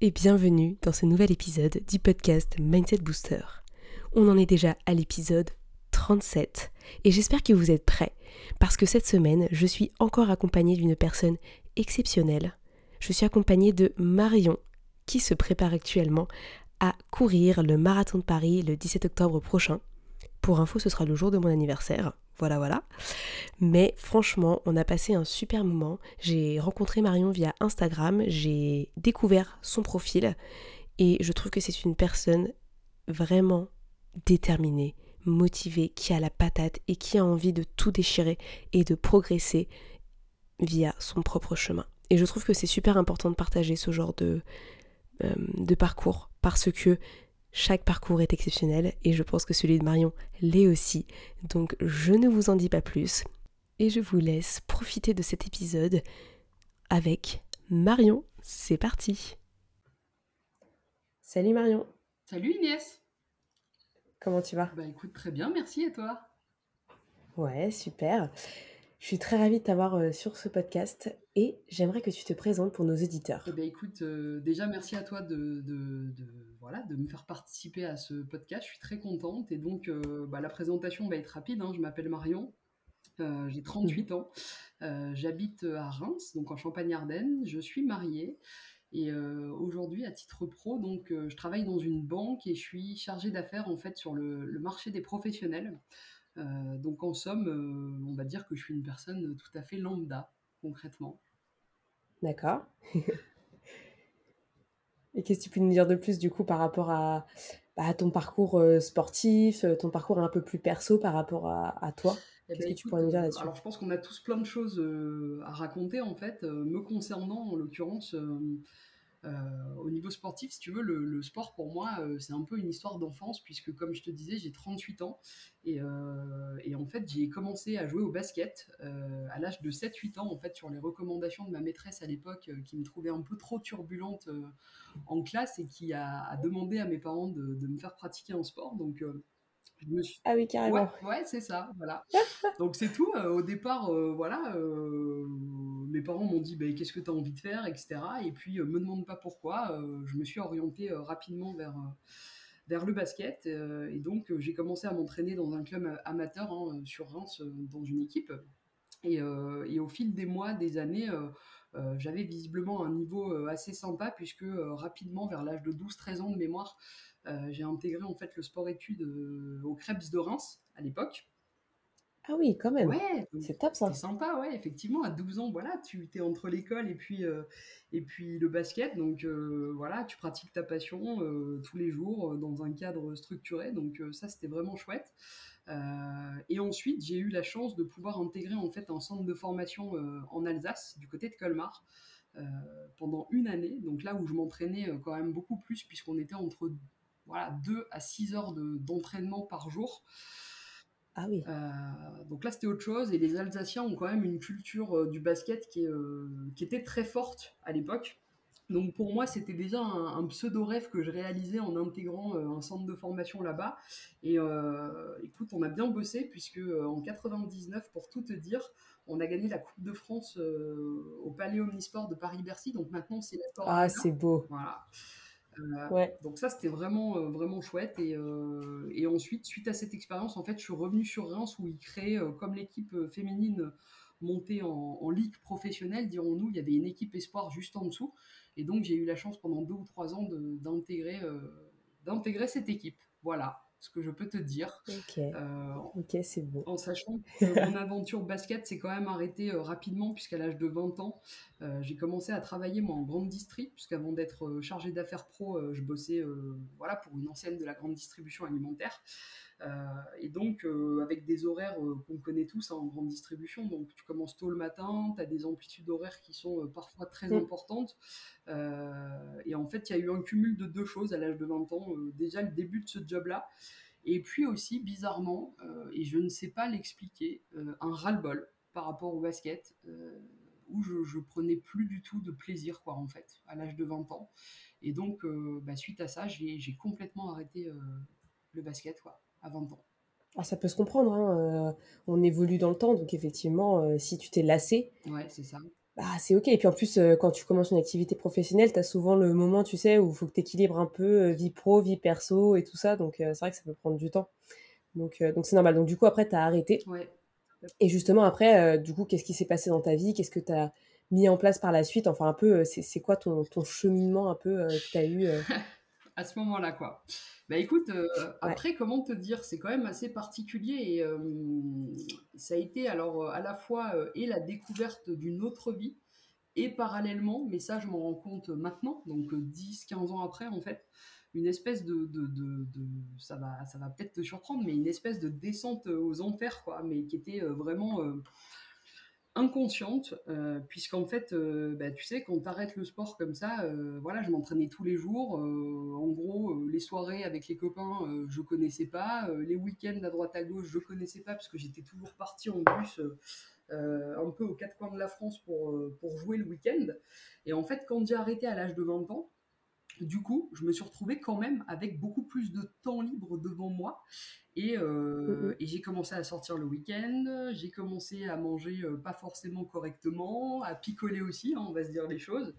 et bienvenue dans ce nouvel épisode du podcast Mindset Booster. On en est déjà à l'épisode 37 et j'espère que vous êtes prêts parce que cette semaine, je suis encore accompagnée d'une personne exceptionnelle. Je suis accompagnée de Marion qui se prépare actuellement à courir le marathon de Paris le 17 octobre prochain. Pour info, ce sera le jour de mon anniversaire. Voilà, voilà. Mais franchement, on a passé un super moment. J'ai rencontré Marion via Instagram, j'ai découvert son profil et je trouve que c'est une personne vraiment déterminée, motivée, qui a la patate et qui a envie de tout déchirer et de progresser via son propre chemin. Et je trouve que c'est super important de partager ce genre de, euh, parcours parce que chaque parcours est exceptionnel et je pense que celui de Marion l'est aussi. Donc je ne vous en dis pas plus et je vous laisse profiter de cet épisode avec Marion. C'est parti. Salut Marion. Salut Inès. Comment tu vas? Bah écoute, très bien, merci et toi? Ouais, super. Je suis très ravie de t'avoir euh, sur ce podcast et j'aimerais que tu te présentes pour nos auditeurs. Eh ben, écoute, euh, déjà merci à toi de, de- de- voilà, de me faire participer à ce podcast. Je suis très contente et donc euh, bah, la présentation va être rapide. hein. Je m'appelle Marion, euh, j'ai 38 ans, Euh, j'habite à Reims, donc en Champagne-Ardenne. Je suis mariée et aujourd'hui à titre pro, donc je travaille dans une banque et je suis chargée d'affaires en fait sur le, le marché des professionnels. Donc en somme, on va dire que je suis une personne tout à fait lambda concrètement. D'accord. Et qu'est-ce que tu peux nous dire de plus du coup par rapport à, bah, à ton parcours euh, sportif, euh, ton parcours un peu plus perso par rapport à, à toi? Eh Qu'est-ce ben, que tu pourrais nous dire euh, là-dessus? alors je pense qu'on a tous plein de choses à raconter en fait, me concernant en l'occurrence. Euh, au niveau sportif, si tu veux, le, le sport pour moi, euh, c'est un peu une histoire d'enfance, puisque comme je te disais, j'ai 38 ans, et, euh, et en fait, j'ai commencé à jouer au basket à l'âge de 7-8 ans, en fait, sur les recommandations de ma maîtresse à l'époque, qui me trouvait un peu trop turbulente en classe, et qui a, a demandé à mes parents de, de me faire pratiquer un sport. Donc, je me suis Ah oui, Ouais, carrément. ouais, c'est ça, voilà. Donc c'est tout. euh, au départ, euh, voilà, euh, mes parents m'ont dit, bah, qu'est-ce que tu as envie de faire, etc. Et puis, euh, me demande pas pourquoi, euh, je me suis orientée euh, rapidement vers, le basket. et donc, j'ai commencé à m'entraîner dans un club amateur hein, sur Reims, dans une équipe. Et, au fil des mois, des années, j'avais visiblement un niveau assez sympa, puisque rapidement, vers l'âge de 12-13 ans de mémoire, j'ai intégré en fait le sport-études au Krebs de Reims à l'époque. Ah oui, quand même. Ouais, C'est top ça. sympa, ouais, effectivement, à 12 ans, voilà, tu es entre l'école et puis, euh, et puis le basket, donc euh, voilà, tu pratiques ta passion euh, tous les jours dans un cadre structuré, donc ça c'était vraiment chouette. Et ensuite, j'ai eu la chance de pouvoir intégrer en fait un centre de formation en Alsace, du côté de Colmar, pendant une année, donc là où je m'entraînais quand même beaucoup plus, puisqu'on était entre voilà, 2 à 6 heures de- d'entraînement par jour. Ah oui. Euh, donc là, c'était autre chose. Et les Alsaciens ont quand même une culture euh, du basket qui, est, euh, qui était très forte à l'époque. Donc pour moi, c'était déjà un, un pseudo-rêve que je réalisais en intégrant un centre de formation là-bas. Et écoute, on a bien bossé puisque en 99, pour tout te dire, on a gagné la Coupe de France au Palais Omnisport de Paris-Bercy. Donc maintenant, c'est la Ah, c'est beau. Voilà. Euh, Ouais. donc ça, c'était vraiment, euh, vraiment chouette. Et, euh, et ensuite, suite à cette expérience, en fait, je suis revenu sur Reims où ils créaient, comme l'équipe féminine montée en, en ligue professionnelle, dirons-nous, il y avait une équipe espoir juste en dessous. Et donc, j'ai eu la chance pendant deux ou trois ans d'intégrer d'intégrer cette équipe. Voilà ce que je peux te dire. Ok. Euh, Ok, c'est beau. en sachant que mon aventure basket s'est quand même arrêtée euh, rapidement, puisqu'à l'âge de 20 ans, euh, j'ai commencé à travailler moi en grande distri, puisqu'avant d'être euh, chargé d'affaires pro, je bossais voilà, pour une ancienne de la grande distribution alimentaire. Et donc, avec des horaires qu'on connaît tous hein, en grande distribution, donc tu commences tôt le matin, tu as des amplitudes horaires qui sont parfois très mm. importantes. et en fait, il y a eu un cumul de deux choses à l'âge de 20 ans. déjà, le début de ce job-là, et puis aussi, bizarrement, et je ne sais pas l'expliquer, un ras-le-bol par rapport au basket où je, je, prenais plus du tout de plaisir, quoi, en fait, à l'âge de 20 ans. Et donc, euh, bah, suite à ça, j'ai complètement arrêté euh, le basket, quoi, à 20 ans. Ah, ça peut se comprendre, hein, euh, on évolue dans le temps, donc effectivement, si tu t'es lassé, ouais, c'est ça. Bah, c'est ok. Et puis en plus, quand tu commences une activité professionnelle, tu as souvent le moment, tu sais, où il faut que tu équilibres un peu vie pro, vie perso et tout ça. Donc c'est vrai que ça peut prendre du temps. Donc donc c'est normal. Donc du coup, après, tu as arrêté. Ouais. Et justement, après, euh, du coup, qu'est-ce qui s'est passé dans ta vie? Qu'est-ce que tu as mis en place par la suite? Enfin, un peu, euh, c'est quoi ton, ton, cheminement un peu euh, que tu as eu À ce moment-là, quoi. Bah écoute, après, comment te dire C'est quand même assez particulier et ça a été alors à la fois et la découverte d'une autre vie et parallèlement, mais ça je m'en rends compte maintenant, donc 10-15 ans après en fait, une espèce de, de, de, ça va, ça va peut-être te surprendre, mais une espèce de descente aux enfers, quoi, mais qui était euh, vraiment euh, inconsciente, euh, puisqu'en fait, bah, tu sais, quand tu arrêtes le sport comme ça, voilà, je m'entraînais tous les jours. en gros, les soirées avec les copains, je connaissais pas. les week-ends à droite à gauche, je connaissais pas, parce que j'étais toujours parti en bus. un peu aux quatre coins de la France pour, pour jouer le week-end. Et en fait, quand j'ai arrêté à l'âge de 20 ans, du coup, je me suis retrouvée quand même avec beaucoup plus de temps libre devant moi. Et, euh, mm-hmm. j'ai commencé à sortir le week-end, j'ai commencé à manger euh, pas forcément correctement, à picoler aussi, hein, on va se dire les choses.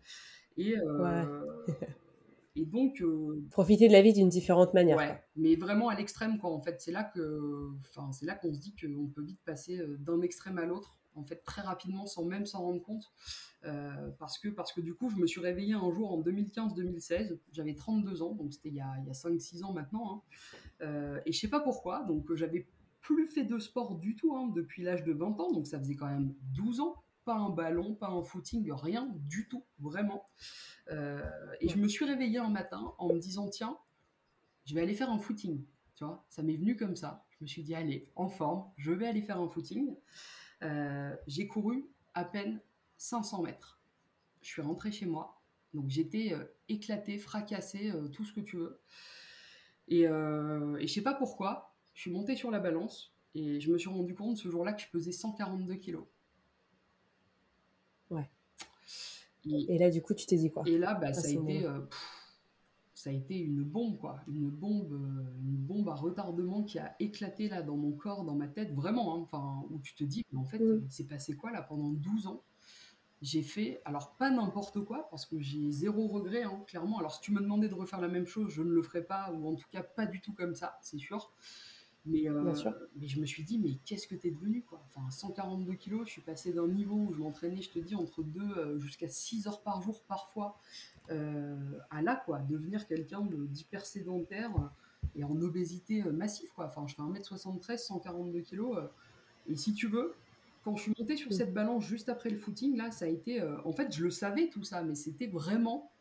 Et, euh, et donc. Profiter de la vie d'une différente manière. Ouais, mais vraiment à l'extrême, quoi. En fait, c'est là que, c'est là qu'on se dit qu'on peut vite passer d'un extrême à l'autre en fait très rapidement sans même s'en rendre compte. Euh, parce que parce que du coup je me suis réveillée un jour en 2015-2016 j'avais 32 ans donc c'était il y a, a 5-6 ans maintenant hein. euh, et je sais pas pourquoi donc j'avais plus fait de sport du tout hein, depuis l'âge de 20 ans. Donc ça faisait quand même 12 ans. Pas un ballon pas un footing rien du tout vraiment. Euh, et je me suis réveillée un matin en me disant tiens je vais aller faire un footing. Tu vois ça m'est venu comme ça. Je me suis dit allez en forme je vais aller faire un footing euh, j'ai couru à peine 500 mètres. Je suis rentrée chez moi. Donc j'étais euh, éclatée, fracassée, euh, tout ce que tu veux. Et, et je sais pas pourquoi, je suis montée sur la balance et je me suis rendu compte ce jour-là que je pesais 142 kilos. Ouais. Et, là, du coup, tu t'es dit quoi? Et là, bah, ça a été ça a été une bombe, quoi. Une bombe, euh, une bombe à retardement qui a éclaté là dans mon corps, dans ma tête, vraiment. Hein. enfin, où tu te dis, mais en fait, mm. il s'est passé quoi là pendant 12 ans? J'ai fait, alors pas n'importe quoi, parce que j'ai zéro regret, hein, clairement. Alors si tu me demandais de refaire la même chose, je ne le ferais pas, ou en tout cas pas du tout comme ça, c'est sûr. Mais, euh, mais je me suis dit, mais qu'est-ce que t'es devenu quoi? Enfin, 142 kilos, je suis passé d'un niveau où je m'entraînais, je te dis, entre 2 euh, jusqu'à 6 heures par jour parfois, à là, quoi, devenir quelqu'un d'hyper sédentaire et en obésité massive, quoi. Enfin, je fais 1m73, 142 kilos. et si tu veux, quand je suis montée sur mm. cette balance juste après le footing, là, ça a été. en fait, je le savais tout ça, mais c'était vraiment.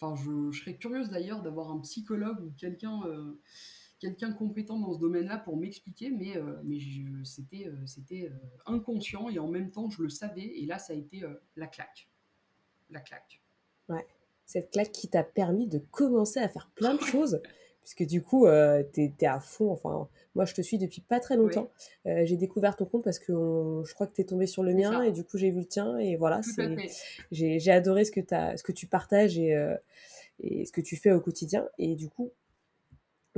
Enfin, je, je serais curieuse d'ailleurs d'avoir un psychologue ou quelqu'un quelqu'un compétent dans ce domaine-là pour m'expliquer, mais, euh, mais c'était euh, c'était euh, inconscient et en même temps je le savais. Et là, ça a été la claque. La claque. Ouais. Cette claque qui t'a permis de commencer à faire plein de choses. Puisque du coup, tu es, à fond. Enfin, moi, je te suis depuis pas très longtemps. j'ai découvert ton compte parce que je crois que tu es tombé sur le mien et du coup, j'ai vu le tien. Et voilà, j'ai adoré ce que, as, ce que tu partages et, et ce que tu fais au quotidien. Et du coup,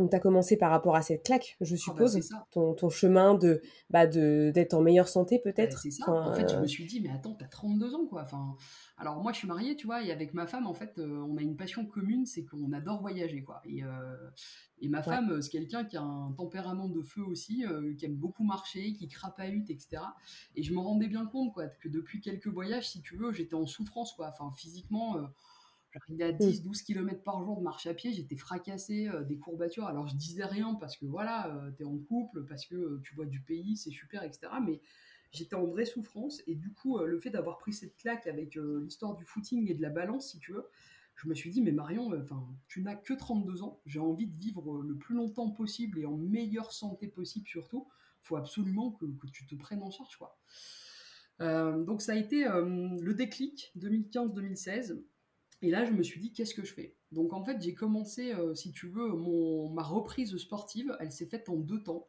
donc, tu as commencé par rapport à cette claque, je ah bah, suppose, ton, ton, chemin de bah d'être en meilleure santé peut-être? c'est ça. en fait, je me suis dit, mais attends, tu as 32 ans, quoi. Enfin, alors moi, je suis mariée, tu vois, et avec ma femme, en fait, euh, on a une passion commune, c'est qu'on adore voyager, quoi. Et, euh, et ma femme, euh, c'est quelqu'un qui a un tempérament de feu aussi, qui aime beaucoup marcher, qui crapahute, etc. Et je me rendais bien compte, quoi, que depuis quelques voyages, si tu veux, j'étais en souffrance, quoi. Enfin, physiquement J'arrivais à 10-12 km par jour de marche à pied, j'étais fracassée, euh, des courbatures. Alors je disais rien parce que voilà, euh, t'es en couple, parce que euh, tu vois du pays, c'est super, etc. Mais j'étais en vraie souffrance. Et du coup, le fait d'avoir pris cette claque avec l'histoire du footing et de la balance, si tu veux, je me suis dit, mais Marion, tu n'as que 32 ans, j'ai envie de vivre le plus longtemps possible et en meilleure santé possible surtout. Faut absolument que, que, tu te prennes en charge, quoi. Euh, donc ça a été euh, le déclic 2015-2016. Et là, je me suis dit, qu'est-ce que je fais? Donc en fait, j'ai commencé, euh, si tu veux, mon, ma reprise sportive, elle s'est faite en deux temps.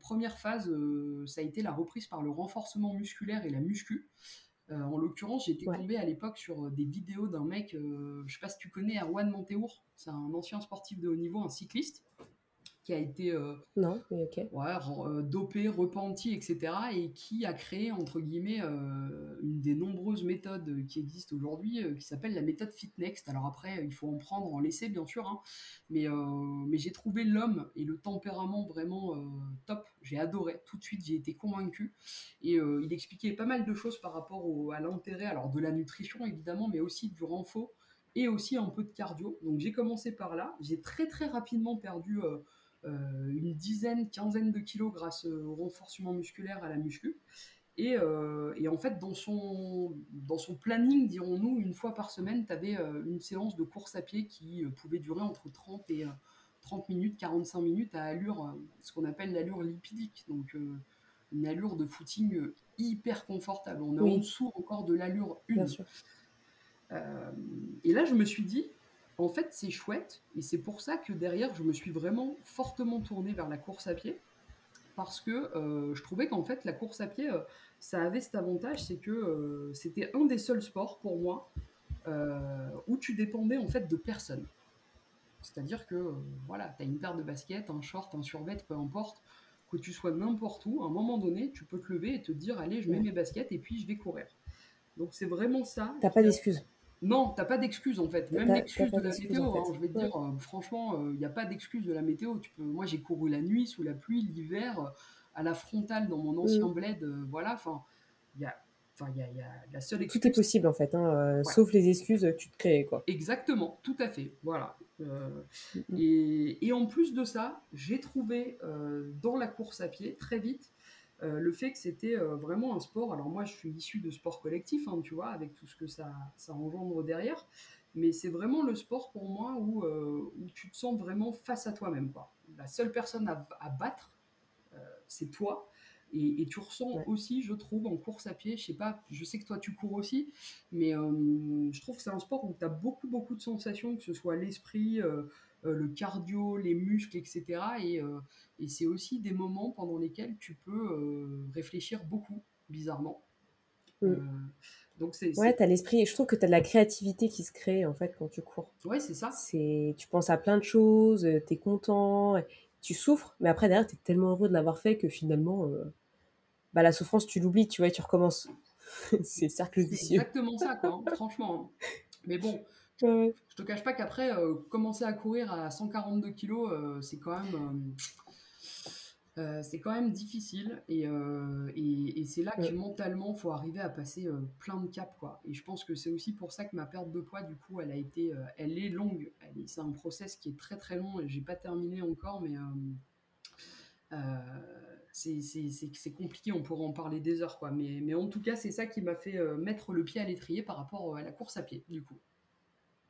première phase, ça a été la reprise par le renforcement musculaire et la muscu. en l'occurrence, j'étais ouais. tombée à l'époque sur des vidéos d'un mec, je sais pas si tu connais Erwan Montéour, c'est un ancien sportif de haut niveau, un cycliste, qui a été euh, non, ok ouais, euh, dopé, repenti, etc. et qui a créé, entre guillemets, euh, une des nombreuses méthodes qui existent aujourd'hui, qui s'appelle la méthode FitNext. Alors après, il faut en prendre, en laisser, bien sûr, hein, mais, mais j'ai trouvé l'homme et le tempérament vraiment top. J'ai adoré, tout de suite, j'ai été convaincu. Et il expliquait pas mal de choses par rapport au, à l'intérêt, alors de la nutrition, évidemment, mais aussi du renfort et aussi un peu de cardio. Donc j'ai commencé par là. J'ai très très rapidement perdu euh, une dizaine, quinzaine de kilos grâce au renforcement musculaire à la muscu. Et, euh, et, en fait, dans son, dans son planning, dirons-nous, une fois par semaine, tu avais euh, une séance de course à pied qui pouvait durer entre 30 et 30 minutes, 45 minutes à allure, ce qu'on appelle l'allure lipidique. Donc, une allure de footing hyper confortable. On est en dessous encore de l'allure 1. et là, je me suis dit, en fait, c'est chouette, et c'est pour ça que derrière, je me suis vraiment fortement tournée vers la course à pied, parce que euh, je trouvais qu'en fait, la course à pied, euh, ça avait cet avantage, c'est que euh, c'était un des seuls sports pour moi où tu dépendais en fait de personne. C'est-à-dire que voilà, tu as une paire de baskets, un short, un survêt, peu importe, que tu sois n'importe où, à un moment donné, tu peux te lever et te dire allez, je mets mes baskets et puis je vais courir. Donc c'est vraiment ça. T'as pas d'excuses. Non, t'as pas d'excuse en fait. Même l'excuse de la météo, hein, je vais te dire, euh, franchement, il euh, n'y a pas d'excuse de la météo. Tu peux... Moi, j'ai couru la nuit, sous la pluie, l'hiver, euh, à la frontale dans mon ancien mm. bled. voilà, enfin, il y a. Enfin, il y, y, a la seule excuse. Tout est possible en fait, hein, sauf les excuses que tu te crées. Quoi. Exactement, tout à fait. Voilà. Mm, mm. et, et, en plus de ça, j'ai trouvé dans la course à pied, très vite, euh, le fait que c'était euh, vraiment un sport. Alors moi, je suis issu de sport collectif, hein, tu vois, avec tout ce que ça, ça engendre derrière. Mais c'est vraiment le sport pour moi où, euh, où tu te sens vraiment face à toi-même. La seule personne à, à battre, c'est toi. Et, et, tu ressens aussi, je trouve, en course à pied, je sais pas, je sais que toi tu cours aussi, mais je trouve que c'est un sport où tu as beaucoup, beaucoup de sensations, que ce soit l'esprit, le cardio, les muscles, etc. Euh, et, c'est aussi des moments pendant lesquels tu peux euh, réfléchir beaucoup, bizarrement. Mm. donc c'est, ouais, tu as l'esprit, et je trouve que tu as de la créativité qui se crée en fait quand tu cours. Ouais, c'est ça. C'est, tu penses à plein de choses, tu es content, tu souffres, mais après derrière, tu es tellement heureux de l'avoir fait que finalement, bah, la souffrance, tu l'oublies, tu vois, et tu recommences. c'est cercle vicieux. exactement ça, quoi, hein, franchement. Mais bon, je te cache pas qu'après, euh, commencer à courir à 142 kilos, euh, c'est quand même. Euh, c'est quand même difficile et, et, c'est là que mentalement il faut arriver à passer plein de caps quoi et je pense que c'est aussi pour ça que ma perte de poids du coup elle a été elle est longue c'est un process qui est très très long et j'ai pas terminé encore mais c'est compliqué, on pourrait en parler des heures, quoi. Mais, mais en tout cas, c'est ça qui m'a fait mettre le pied à l'étrier par rapport à la course à pied, du coup.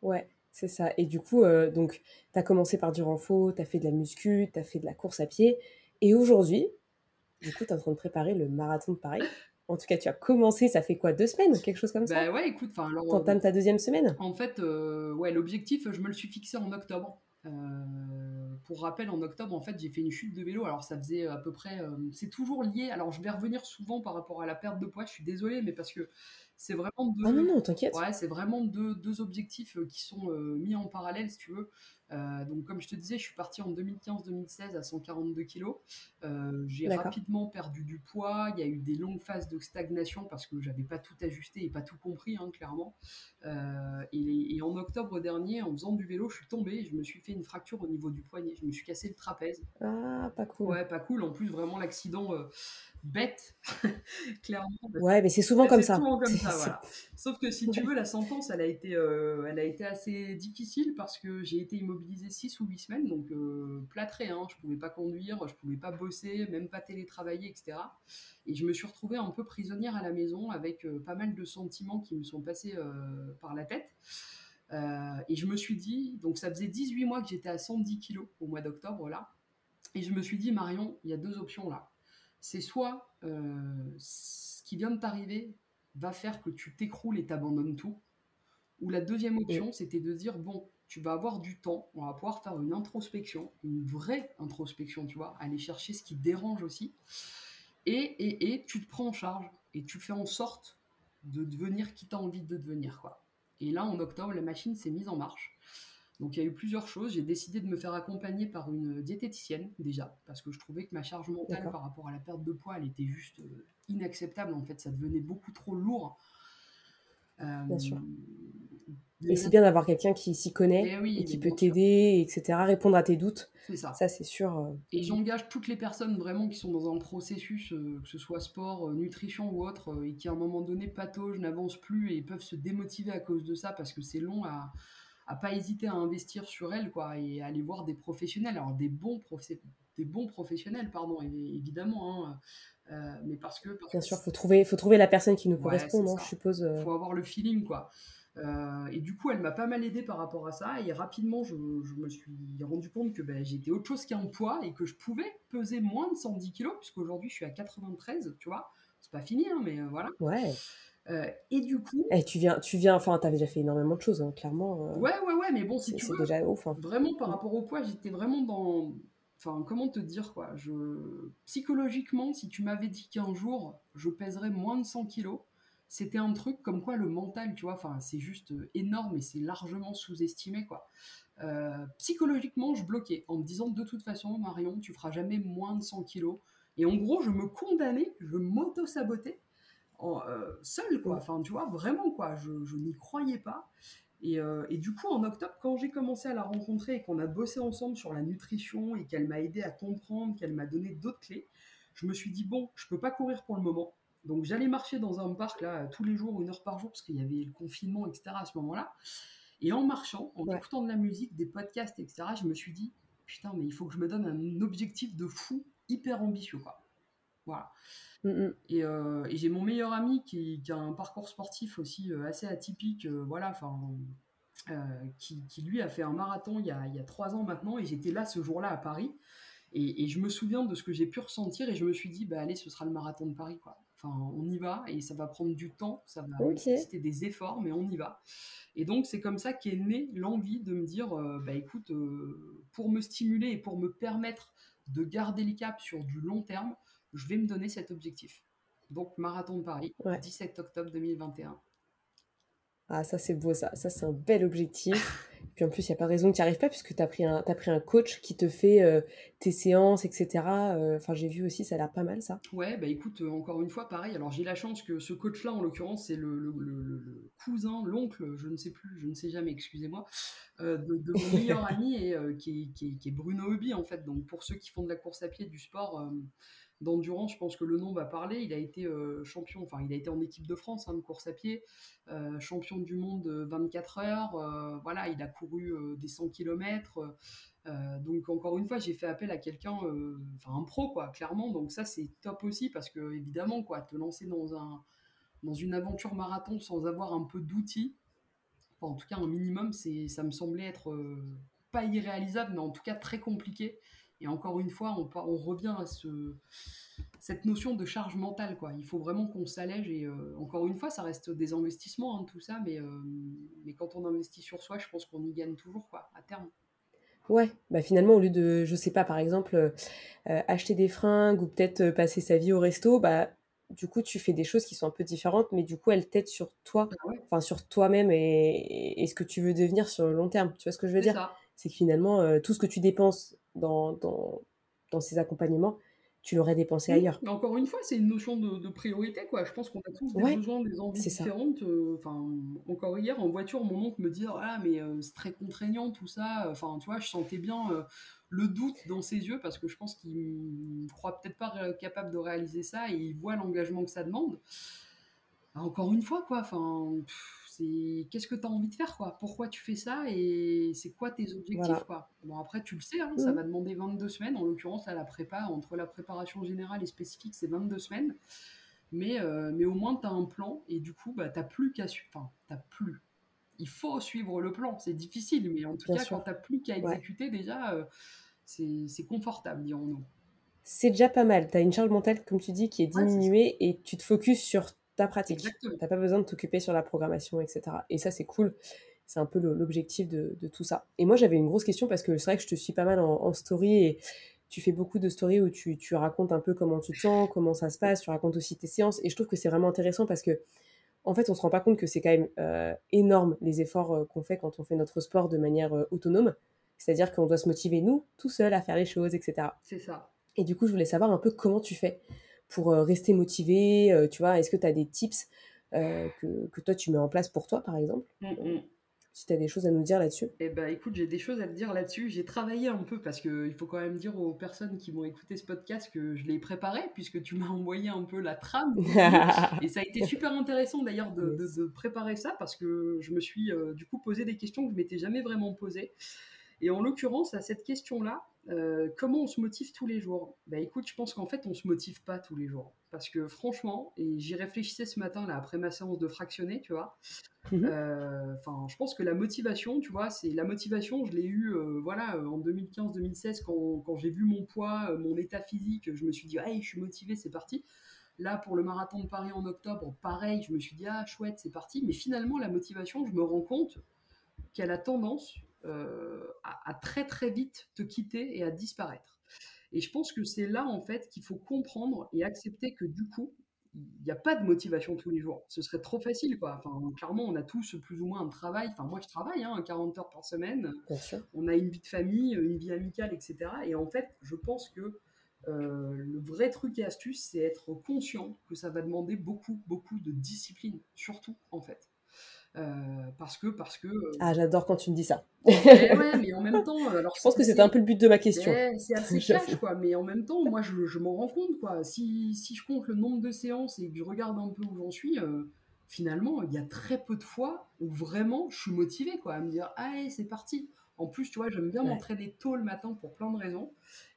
Ouais, c'est ça. Et du coup, euh, donc, tu as commencé par du renfort, tu as fait de la muscu, tu as fait de la course à pied. Et aujourd'hui, du coup, tu es en train de préparer le marathon de Paris. En tout cas, tu as commencé, ça fait quoi, deux semaines Quelque chose comme ça? Bah ouais, écoute, enfin. T'entames ta deuxième semaine? En fait, euh, ouais, l'objectif, je me le suis fixé en octobre. Euh, pour rappel, en octobre, en fait, j'ai fait une chute de vélo. Alors, ça faisait à peu près. c'est toujours lié. Alors, je vais revenir souvent par rapport à la perte de poids. Je suis désolée, mais parce que c'est vraiment deux. Ah non, non, t'inquiète. Ouais, c'est vraiment deux, deux objectifs qui sont mis en parallèle, si tu veux. Euh, donc, comme je te disais, je suis partie en 2015-2016 à 142 kilos. Euh, j'ai rapidement perdu du poids. Il y a eu des longues phases de stagnation parce que j'avais pas tout ajusté et pas tout compris, hein, clairement. Euh, et, en octobre dernier, en faisant du vélo, je suis tombée. Je me suis fait une fracture au niveau du poignet. Je me suis cassé le trapèze. Ah, pas cool. Ouais, pas cool. En plus, vraiment l'accident bête, clairement. Ouais, mais c'est souvent comme ça. Souvent comme ça voilà. Sauf que si tu veux, la sentence, elle a été, elle a été assez difficile parce que j'ai été immobilisée immobilisé 6 ou 8 semaines, donc euh, plâtré, hein, je pouvais pas conduire, je pouvais pas bosser, même pas télétravailler, etc. Et je me suis retrouvée un peu prisonnière à la maison avec euh, pas mal de sentiments qui me sont passés euh, par la tête. et je me suis dit, donc ça faisait 18 mois que j'étais à 110 kilos au mois d'octobre là. Et je me suis dit, Marion, il y a deux options là. C'est soit ce qui vient de t'arriver va faire que tu t'écroules et t'abandonnes tout. Ou la deuxième option, c'était de dire, bon, tu vas avoir du temps, on va pouvoir faire une introspection, une vraie introspection, tu vois, aller chercher ce qui dérange aussi. Et, et, et tu te prends en charge et tu fais en sorte de devenir qui tu as envie de devenir. Quoi. Et là, en octobre, la machine s'est mise en marche. Donc il y a eu plusieurs choses. J'ai décidé de me faire accompagner par une diététicienne déjà, parce que je trouvais que ma charge mentale par rapport à la perte de poids, elle était juste euh, inacceptable. En fait, ça devenait beaucoup trop lourd. Bien sûr. Euh, et c'est bien d'avoir quelqu'un qui s'y connaît eh et qui peut t'aider, etc., répondre à tes doutes. C'est ça. Ça, c'est sûr. Euh, et j'engage toutes les personnes vraiment qui sont dans un processus, que ce soit sport, nutrition ou autre, et qui à un moment donné pataugent, n'avancent plus et peuvent se démotiver à cause de ça parce que c'est long à, à pas hésiter à investir sur elle quoi et aller voir des professionnels alors des bons des bons professionnels pardon évidemment hein, euh, mais parce que bien sûr faut trouver faut trouver la personne qui nous correspond non je suppose euh. faut avoir le feeling quoi euh, et du coup, elle m'a pas mal aidé par rapport à ça. Et rapidement, je, me suis rendu compte que ben, j'étais autre chose qu'un poids et que je pouvais peser moins de 110 kilos, puisqu'aujourd'hui, je suis à 93, tu vois. C'est pas fini, hein, mais voilà. Ouais. Euh, et du coup. Et tu viens, tu viens, enfin, t'avais déjà fait énormément de choses, hein, clairement. Euh. ouais, ouais, ouais, mais bon, si tu veux. déjà ouf. Hein. Vraiment, par rapport au poids, j'étais vraiment dans. Enfin, comment te dire, quoi. Je... Psychologiquement, si tu m'avais dit qu'un jour, je pèserais moins de 100 kilos, c'était un truc comme quoi le mental, tu vois, enfin, c'est juste énorme et c'est largement sous-estimé, quoi. psychologiquement, je bloquais en me disant de toute façon, Marion, tu feras jamais moins de 100 kilos. Et en gros, je me condamnais, je m'auto-sabotais euh, seul, quoi. Enfin, tu vois, vraiment, quoi. Je, n'y croyais pas. Euh, et, du coup, en octobre, quand j'ai commencé à la rencontrer et qu'on a bossé ensemble sur la nutrition et qu'elle m'a aidé à comprendre, qu'elle m'a donné d'autres clés, je me suis dit, bon, je peux pas courir pour le moment. Donc j'allais marcher dans un parc là tous les jours, une heure par jour, parce qu'il y avait le confinement, etc. à ce moment-là. Et en marchant, en écoutant de la musique, des podcasts, etc., je me suis dit, putain, mais il faut que je me donne un objectif de fou hyper ambitieux, quoi. Voilà. Mm, mm. Euh, et, j'ai mon meilleur ami qui, a un parcours sportif aussi euh, assez atypique, euh, voilà, enfin, qui, lui a fait un marathon il y a, trois ans maintenant, et j'étais là ce jour-là à Paris. Et, je me souviens de ce que j'ai pu ressentir, et je me suis dit, bah allez, ce sera le marathon de Paris, quoi. Enfin, on y va, et ça va prendre du temps, ça va nécessiter des efforts, mais on y va. Et donc, c'est comme ça qu'est née l'envie de me dire, bah écoute, pour me stimuler et pour me permettre de garder le cap sur du long terme, je vais me donner cet objectif. Donc, Marathon de Paris, 17 octobre 2021. Ah, ça c'est beau, ça. Ça c'est un bel objectif. Puis en plus, il n'y a pas de raison que tu n'y arrives pas, puisque tu as, pris un, as pris un coach qui te fait euh, tes séances, etc. Euh, enfin, j'ai vu aussi, ça a l'air pas mal, ça. Ouais, bah écoute, euh, encore une fois, pareil. Alors, j'ai la chance que ce coach-là, en l'occurrence, c'est le, le, cousin, l'oncle, je ne sais plus, je ne sais jamais, excusez-moi, de, mon meilleur ami, et, qui, qui, qui, est Bruno Hubby, en fait. Donc, pour ceux qui font de la course à pied, du sport d'endurance, je pense que le nom va parler. Il a été euh, champion, enfin, il a été en équipe de France hein, de course à pied, euh, champion du monde 24 heures. Euh, voilà, il a couru des 100 km. donc, encore une fois, j'ai fait appel à quelqu'un, enfin, un pro, quoi, clairement. Donc, ça, c'est top aussi parce que, évidemment, quoi, te lancer dans, un, dans une aventure marathon sans avoir un peu d'outils, en tout cas, un minimum, c'est, ça me semblait être pas irréalisable, mais en tout cas très compliqué. Et encore une fois, on, on revient à ce, cette notion de charge mentale. Quoi. Il faut vraiment qu'on s'allège. Et euh, encore une fois, ça reste des investissements, hein, tout ça. Mais, euh, mais quand on investit sur soi, je pense qu'on y gagne toujours quoi, à terme. Ouais, bah finalement, au lieu de, je sais pas, par exemple, euh, acheter des fringues ou peut-être passer sa vie au resto, bah du coup, tu fais des choses qui sont un peu différentes, mais du coup, elles t'aident sur toi, ah enfin sur toi-même et, et, ce que tu veux devenir sur le long terme. Tu vois ce que je veux dire? C'est que finalement, tout ce que tu dépenses dans, dans, dans ces accompagnements, tu l'aurais dépensé ailleurs. Mais encore une fois, c'est une notion de, priorité, quoi. Je pense qu'on a tous des besoins, des envies différentes. Euh, enfin, encore hier, en voiture, mon oncle me dit Ah, mais euh, c'est très contraignant tout ça. Enfin, tu vois, je sentais bien euh, le doute dans ses yeux parce que je pense qu'il ne croit peut-être pas capable de réaliser ça et il voit l'engagement que ça demande. Encore une fois, quoi. Enfin c'est qu'est-ce que tu as envie de faire, quoi? Pourquoi tu fais ça et c'est quoi tes objectifs, quoi? Bon, après, tu le sais, hein, ça mmh. va demander 22 semaines. En l'occurrence, à la prépa, entre la préparation générale et spécifique, c'est 22 semaines. Mais, euh, mais au moins, tu as un plan et du coup, bah, tu plus qu'à... Enfin, tu plus. il faut suivre le plan. C'est difficile, mais en tout cas, quand tu n'as plus qu'à exécuter, déjà, euh, c'est confortable, dirons-nous. C'est déjà pas mal. Tu as une charge mentale, comme tu dis, qui est diminuée et tu te focuses sur ta pratique. Tu n'as pas besoin de t'occuper sur la programmation, etc. Et ça, c'est cool. C'est un peu l'objectif de, tout ça. Et moi, j'avais une grosse question parce que c'est vrai que je te suis pas mal en, story et tu fais beaucoup de stories où tu, racontes un peu comment tu te sens, comment ça se passe, tu racontes aussi tes séances. Et je trouve que c'est vraiment intéressant parce que, en fait, on se rend pas compte que c'est quand même euh, énorme les efforts euh, qu'on fait quand on fait notre sport de manière euh, autonome. C'est-à-dire qu'on doit se motiver, nous, tout seul, à faire les choses, etc. C'est ça. Et du coup, je voulais savoir un peu comment tu fais pour rester motivé. tu vois, est-ce que tu as des tips que, toi, tu mets en place pour toi, par exemple mmh, mmh si tu as des choses à nous dire là-dessus? Eh ben, écoute, j'ai des choses à te dire là-dessus. J'ai travaillé un peu parce qu'il faut quand même dire aux personnes qui vont écouter ce podcast que je l'ai préparé puisque tu m'as envoyé un peu la trame. et ça a été super intéressant d'ailleurs de, de, préparer ça parce que je me suis euh, du coup posé des questions que je m'étais jamais vraiment posées. Et en l'occurrence, à cette question-là, euh, comment on se motive tous les jours? Bah écoute, je pense qu'en fait, on se motive pas tous les jours. Parce que franchement, et j'y réfléchissais ce matin, là, après ma séance de fractionner, tu vois, mhm. euh, enfin, je pense que la motivation, tu vois, c'est la motivation, je l'ai eu, euh, voilà, en 2015-2016, quand, quand j'ai vu mon poids, mon état physique, je me suis dit, hey, je suis motivé, c'est parti. Là, pour le marathon de Paris en octobre, pareil, je me suis dit, ah, chouette, c'est parti. Mais finalement, la motivation, je me rends compte qu'elle a tendance euh, à, très très vite te quitter et à disparaître. Et je pense que c'est là en fait qu'il faut comprendre et accepter que du coup, il n'y a pas de motivation tous les jours. Ce serait trop facile, quoi. Enfin, clairement, on a tous plus ou moins un travail. Enfin, moi, je travaille, hein, 40 heures par semaine. On a une vie de famille, une vie amicale, etc. Et en fait, je pense que euh, le vrai truc et astuce, c'est être conscient que ça va demander beaucoup, beaucoup de discipline, surtout, en fait. Euh, parce que parce que euh, ah j'adore quand tu me dis ça. eh ouais, mais en même temps euh, alors je pense que c'était un peu le but de ma question. C'est assez cash quoi mais en même temps moi je, je m'en rends compte quoi. Si, si, je compte le nombre de séances et que je regarde un peu où j'en suis finalement il y a très peu de fois où vraiment je suis motivée quoi à me dire allez c'est parti. En plus tu vois j'aime bien m'entraîner tôt le matin pour plein de raisons.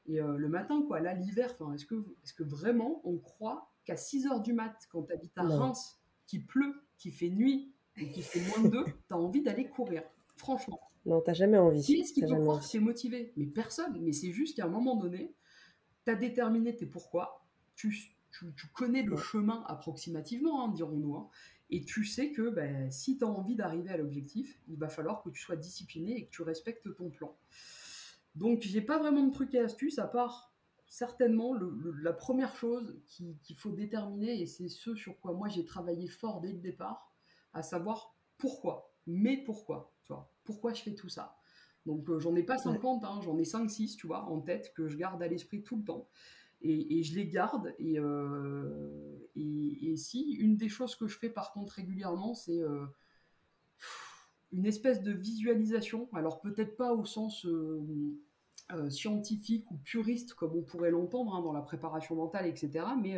Et le matin quoi là l'hiver est-ce que est-ce que vraiment on croit qu'à 6 heures du mat quand tu habites à Reims qui pleut qui fait nuit et qui fait moins de 2, tu as envie d'aller courir. Franchement. Non, t'as jamais envie. Qui est-ce qui que motivé Mais personne. Mais c'est juste qu'à un moment donné, tu as déterminé tes pourquoi, tu, tu, connais le chemin approximativement, hein, dirons-nous, hein, et tu sais que ben, si tu as envie d'arriver à l'objectif, il va falloir que tu sois discipliné et que tu respectes ton plan. Donc, j'ai pas vraiment de trucs et astuces à part certainement la première chose qu'il faut déterminer, et c'est ce sur quoi moi j'ai travaillé fort dès le départ, à savoir pourquoi. Mais pourquoi, tu vois, pourquoi je fais tout ça? Donc euh, j'en ai pas 50, hein, j'en ai 5-6, tu vois, en tête, que je garde à l'esprit tout le temps. Et, je les garde. Euh, et, et, si, une des choses que je fais par contre régulièrement, c'est euh, une espèce de visualisation. Alors peut-être pas au sens scientifique ou puriste comme on pourrait l'entendre hein, dans la préparation mentale, etc. Mais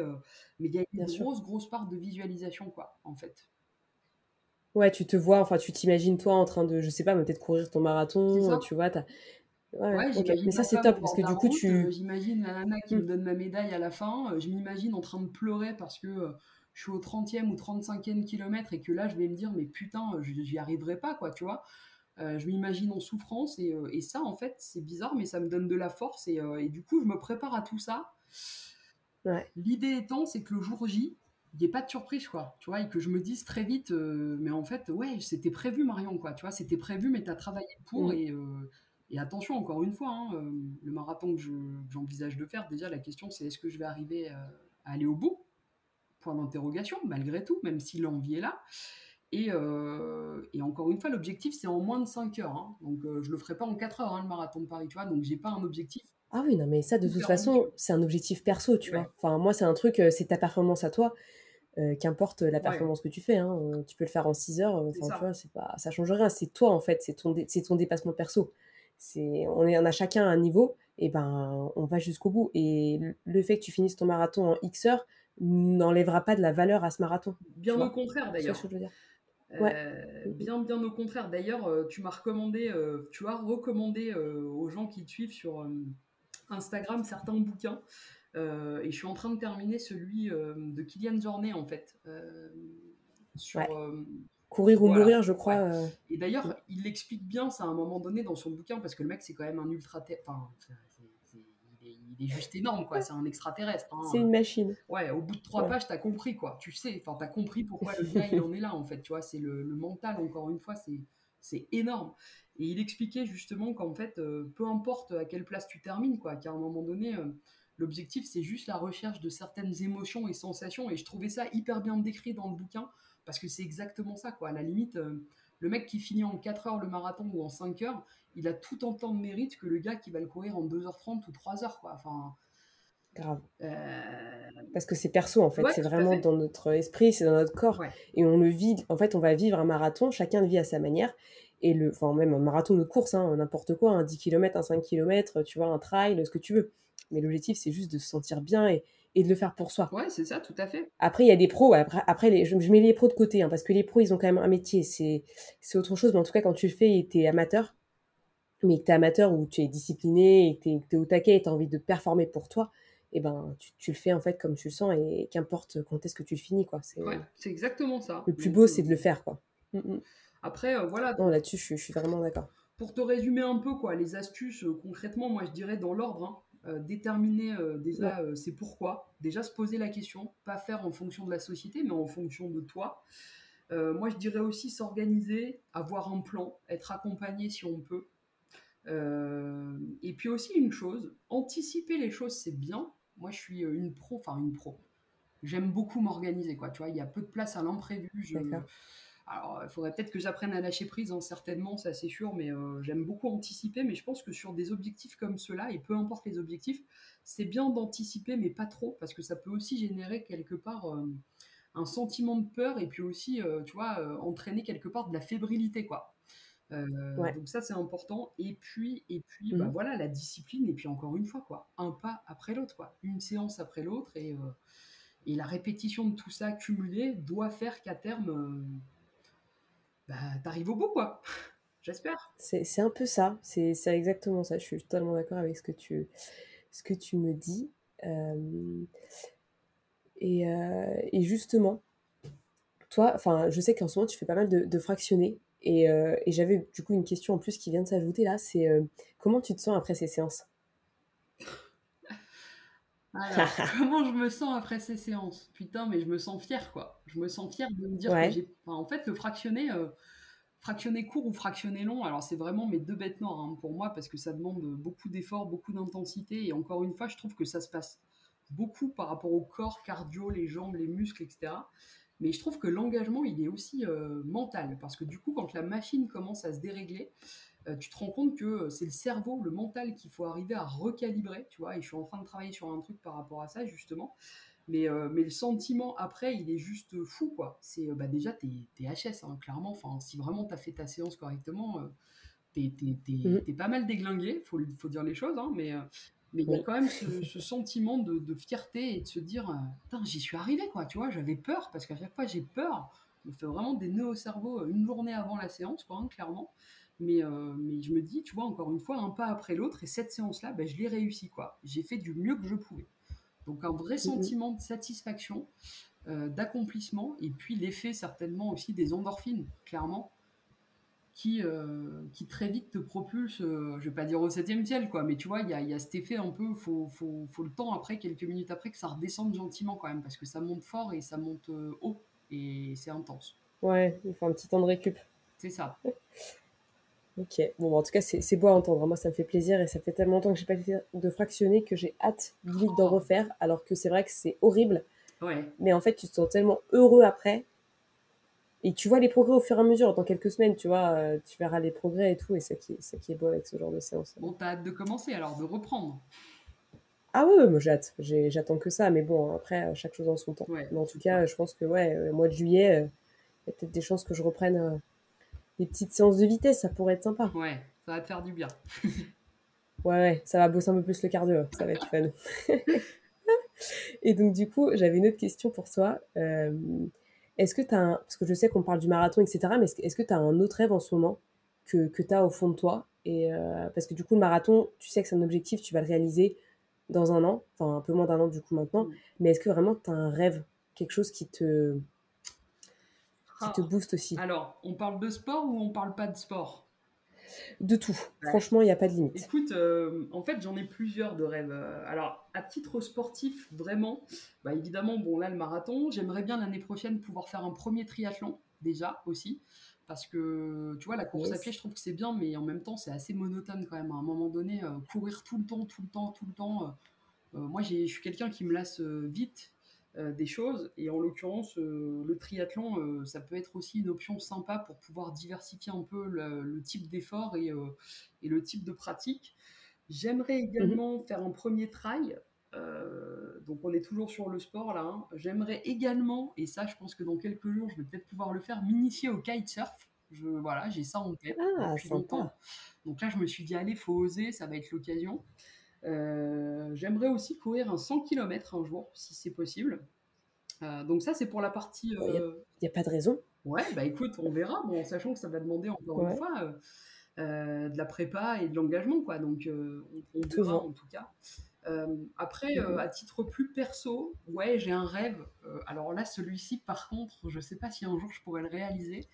mais il y a une grosse, grosse part de visualisation, quoi, en fait. Ouais, tu te vois, enfin, tu t'imagines toi en train de, je sais pas, peut-être courir ton marathon, tu vois, Ouais, mais ça c'est top parce que du coup tu. Euh, j'imagine la nana qui me mmh. donne ma médaille à la fin, euh, je m'imagine en train de pleurer parce que euh, je suis au 30e ou 35e kilomètre et que là je vais me dire mais putain j'y arriverai pas quoi tu vois. je m'imagine en souffrance et, et, ça en fait c'est bizarre mais ça me donne de la force et, et du coup je me prépare à tout ça. L'idée étant c'est que le jour J il n'y ait pas de surprise, quoi, tu vois, et que je me dise très vite, euh, mais en fait, ouais, c'était prévu, Marion, quoi, tu vois, c'était prévu, mais tu as travaillé pour, mm. et, euh, et, attention, encore une fois, hein, euh, le marathon que j'envisage de faire, déjà, la question, c'est est-ce que je vais arriver à aller au bout? Point d'interrogation, malgré tout, même si l'envie est là. Et, et, encore une fois, l'objectif, c'est en moins de 5 heures, hein. donc je le ferai pas en 4 heures, hein, le marathon de Paris, tu vois, donc j'ai pas un objectif ah oui, non, mais ça, de toute façon, c'est un objectif perso, tu vois. Enfin, moi, c'est un truc, c'est ta performance à toi. Euh, qu'importe la performance que tu fais, hein, tu peux le faire en 6 heures, enfin, tu vois, pas, ça change rien, c'est toi en fait, c'est ton, ton dépassement perso. On, est, on a chacun un niveau, et ben on va jusqu'au bout. Et le fait que tu finisses ton marathon en X heures n'enlèvera pas de la valeur à ce marathon. Bien au contraire d'ailleurs. Euh, bien, bien au contraire. D'ailleurs, euh, tu m'as recommandé, tu as recommandé aux gens qui te suivent sur Instagram certains bouquins. Euh, et je suis en train de terminer celui euh, de Kylian Jornet, en fait. Euh, sur, courir ou mourir, je crois. Et d'ailleurs, il l'explique bien ça à un moment donné dans son bouquin, parce que le mec, c'est quand même un ultra. Enfin, il est juste énorme, quoi. C'est un extraterrestre. Hein. C'est une machine. Ouais, au bout de trois pages, t'as compris, quoi. Tu sais, enfin, t'as compris pourquoi le gars, il en est là, en fait. Tu vois, c'est le, mental, encore une fois, c'est énorme. Et il expliquait justement qu'en fait, euh, peu importe à quelle place tu termines, quoi, qu'à un moment donné, euh, l'objectif, c'est juste la recherche de certaines émotions et sensations. Et je trouvais ça hyper bien décrit dans le bouquin, parce que c'est exactement ça, quoi. À la limite, euh, le mec qui finit en 4 heures le marathon ou en 5 heures, il a tout autant de mérite que le gars qui va le courir en 2h30 ou 3h, quoi. Enfin. Grave. Euh, Parce que c'est perso, en fait. c'est vraiment dans notre esprit, c'est dans notre corps. Et on le vit. En fait, on va vivre un marathon, chacun le vit à sa manière. Et le, enfin, même un marathon de course, hein, n'importe quoi, un 10 km, un 5 km, tu vois, un trail, ce que tu veux. Mais l'objectif, c'est juste de se sentir bien et, et de le faire pour soi. Ouais, c'est ça, tout à fait. Après, il y a des pros. Après, après les, je, mets les pros de côté, hein, parce que les pros, ils ont quand même un métier. C'est autre chose. Mais en tout cas, quand tu le fais et tu es amateur, mais que tu es amateur ou tu es discipliné et que tu es, au taquet et tu as envie de performer pour toi, et eh ben, tu, le fais en fait comme tu le sens et qu'importe quand est-ce que tu le finis. quoi. C'est ouais, exactement ça. Le plus beau, c'est de le faire. quoi. Mm, mm. Après, euh, voilà. Non, là-dessus, je, je, suis vraiment d'accord. Pour te résumer un peu, quoi, les astuces, euh, concrètement, moi, je dirais dans l'ordre. Hein. Euh, déterminer déjà c'est pourquoi, déjà se poser la question, pas faire en fonction de la société, mais en fonction de toi. moi, je dirais aussi s'organiser, avoir un plan, être accompagné si on peut. et puis aussi une chose, anticiper les choses, c'est bien. Moi, je suis une pro, enfin une pro. J'aime beaucoup m'organiser, quoi. Tu vois, il y a peu de place à l'imprévu. Je, alors, il faudrait peut-être que j'apprenne à lâcher prise, hein, certainement, ça c'est sûr, mais euh, j'aime beaucoup anticiper. Mais je pense que sur des objectifs comme ceux-là, et peu importe les objectifs, c'est bien d'anticiper, mais pas trop, parce que ça peut aussi générer quelque part euh, un sentiment de peur, et puis aussi, euh, tu vois, entraîner quelque part de la fébrilité, quoi. Donc ça c'est important. Et puis, et puis, bah, mmh. voilà, la discipline, et puis encore une fois, quoi, un pas après l'autre, quoi, une séance après l'autre, et, et la répétition de tout ça cumulé doit faire qu'à terme bah, t'arrives au bout, quoi. J'espère. C'est un peu ça, c'est exactement ça. Je suis totalement d'accord avec ce que tu, me dis. Euh, et, euh, et, justement, toi, enfin, je sais qu'en ce moment, tu fais pas mal de, de fractionnés. Et, euh, et j'avais du coup une question en plus qui vient de s'ajouter là, c'est comment tu te sens après ces séances? Alors, comment je me sens après ces séances? Putain, mais je me sens fière, quoi. Je me sens fière de me dire que j'ai. en fait, le fractionné, euh, fractionné court ou fractionné long, alors c'est vraiment mes deux bêtes noires hein, pour moi parce que ça demande beaucoup d'efforts, beaucoup d'intensité. Et encore une fois, je trouve que ça se passe beaucoup par rapport au corps, cardio, les jambes, les muscles, etc. Mais je trouve que l'engagement, il est aussi euh, mental parce que du coup, quand la machine commence à se dérégler, tu te rends compte que euh, c'est le cerveau, le mental qu'il faut arriver à recalibrer, tu vois, et je suis en train de travailler sur un truc par rapport à ça, justement. Mais, euh, mais le sentiment après, il est juste fou, quoi. C'est bah, déjà, t'es es HS, hein, clairement. Enfin, si vraiment t'as fait ta séance correctement, t'es mmh. pas mal déglingué, faut, faut dire les choses, hein, mais mais il y a quand même ce, sentiment de, de, fierté et de se dire putain j'y suis arrivé quoi tu vois j'avais peur parce qu'à chaque fois j'ai peur je me fais vraiment des nœuds au cerveau une journée avant la séance quoi hein, clairement mais, euh, mais je me dis, tu vois, encore une fois, un pas après l'autre, et cette séance-là, ben, je l'ai réussi, quoi. J'ai fait du mieux que je pouvais. Donc un vrai mhm. sentiment de satisfaction, euh, d'accomplissement, et puis l'effet certainement aussi des endorphines, clairement, qui, euh, qui très vite te propulse, je vais pas dire au septième ciel, quoi, mais tu vois, il y a, y a, cet effet un peu, faut, faut, faut, le temps après, quelques minutes après, que ça redescende gentiment quand même, parce que ça monte fort et ça monte haut, et c'est intense. Ouais, il faut un petit temps de récup. C'est ça. Ok, bon, en tout cas, c'est beau à entendre. Moi, ça me fait plaisir et ça fait tellement longtemps que j'ai pas fait de fractionner que j'ai hâte limite d'en refaire. Alors que c'est vrai que c'est horrible. Ouais. Mais en fait, tu te sens tellement heureux après. Et tu vois les progrès au fur et à mesure. Dans quelques semaines, tu vois, euh, tu verras les progrès et tout. Et c'est ça qui, qui est beau avec ce genre de séance. Bon, t'as hâte de commencer alors, de reprendre. Ah ouais, moi j'ai hâte. J'attends que ça. Mais bon, après, chaque chose en son temps. mais en tout cas, je pense que, ouais, euh, mois de juillet, euh, il y a peut-être des chances que je reprenne des petites séances de vitesse, ça pourrait être sympa. Ouais, ça va te faire du bien. ouais, ouais, ça va bosser un peu plus le cardio, ça va être fun. Et donc, du coup, j'avais une autre question pour toi. Euh, est-ce que tu as un... Parce que je sais qu'on parle du marathon, etc., mais est-ce que tu as un autre rêve en ce moment que, que tu as au fond de toi? Et euh, Parce que du coup, le marathon, tu sais que c'est un objectif, tu vas le réaliser dans un an, enfin un peu moins d'un an du coup maintenant, mm. mais est-ce que vraiment tu as un rêve, quelque chose qui te qui te booste aussi Alors, on parle de sport ou on parle pas de sport? De tout. Franchement, il n'y a pas de limite. Écoute, en fait, j'en ai plusieurs de rêves. Alors, à titre sportif, vraiment, bah, évidemment, bon, là, le marathon, j'aimerais bien l'année prochaine pouvoir faire un premier triathlon, déjà, aussi. Parce que, tu vois, la course à pied, je trouve que c'est bien, mais en même temps, c'est assez monotone quand même. À un moment donné, courir tout le temps, tout le temps, tout le temps. moi, je suis quelqu'un qui me lasse vite euh, des choses. Et en l'occurrence, euh, le triathlon, euh, ça peut être aussi une option sympa pour pouvoir diversifier un peu le, type d'effort et, et, le type de pratique. J'aimerais également mhm. faire un premier trail. donc on est toujours sur le sport là. Hein. J'aimerais également, et ça je pense que dans quelques jours je vais peut-être pouvoir le faire, m'initier au kitesurf. Je, voilà, j'ai ça en tête ah, depuis longtemps. Donc là je me suis dit allez, faut oser, ça va être l'occasion. Euh, j'aimerais aussi courir un 100 km un jour, si c'est possible. Euh, donc ça, c'est pour la partie... Il n'y a, pas de raison. Ouais, bah écoute, on verra, bon, en sachant que ça va demander encore une fois de la prépa et de l'engagement, quoi. Donc on, verra en tout cas. après, à titre plus perso, ouais, j'ai un rêve. alors là, celui-ci, par contre, je ne sais pas si un jour je pourrais le réaliser.